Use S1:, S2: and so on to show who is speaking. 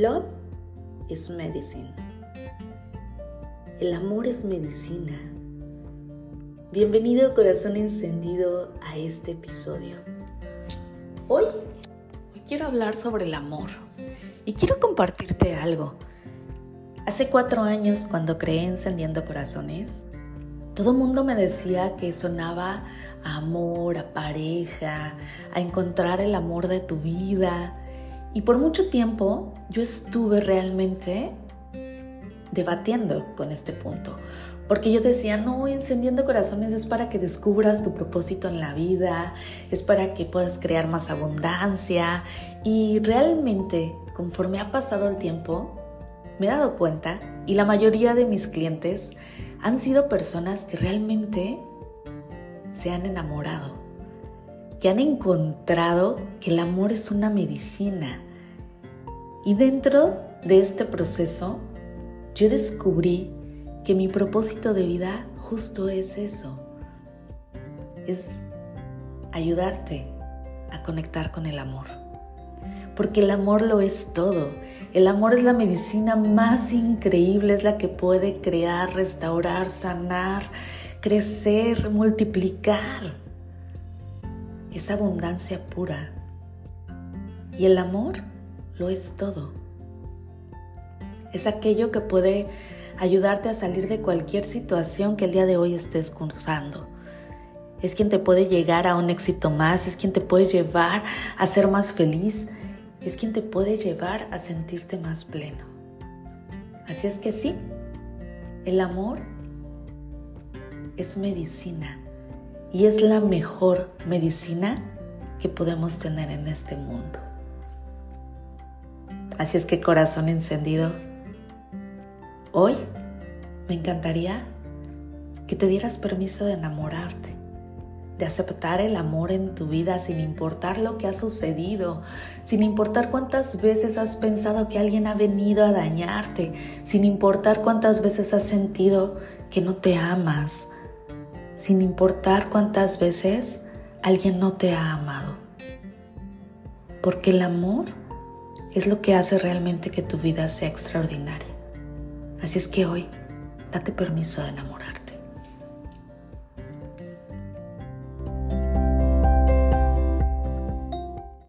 S1: Love is medicine. El amor es medicina. Bienvenido corazón encendido a este episodio. Hoy, quiero hablar sobre el amor y quiero compartirte algo. Hace cuatro años cuando creé Encendiendo Corazones, todo el mundo me decía que sonaba a amor, a pareja, a encontrar el amor de tu vida. Y por mucho tiempo yo estuve realmente debatiendo con este punto. Porque yo decía, no, encendiendo corazones es para que descubras tu propósito en la vida, es para que puedas crear más abundancia. Y realmente, conforme ha pasado el tiempo, me he dado cuenta, y la mayoría de mis clientes han sido personas que realmente se han enamorado, que han encontrado que el amor es una medicina. Y dentro de este proceso, yo descubrí que mi propósito de vida justo es eso, es ayudarte a conectar con el amor. Porque el amor lo es todo. El amor es la medicina más increíble, es la que puede crear, restaurar, sanar, crecer, multiplicar. Es abundancia pura. Y el amor lo es todo. Es aquello que puede ayudarte a salir de cualquier situación que el día de hoy estés cursando. Es quien te puede llegar a un éxito más, es quien te puede llevar a ser más feliz, es quien te puede llevar a sentirte más pleno. Así es que sí, el amor es medicina y es la mejor medicina que podemos tener en este mundo. Así es que corazón encendido, hoy me encantaría que te dieras permiso de enamorarte, de aceptar el amor en tu vida sin importar lo que ha sucedido, sin importar cuántas veces has pensado que alguien ha venido a dañarte, sin importar cuántas veces has sentido que no te amas, sin importar cuántas veces alguien no te ha amado. Porque el amor es lo que hace realmente que tu vida sea extraordinaria. Así es que hoy, date permiso de enamorarte.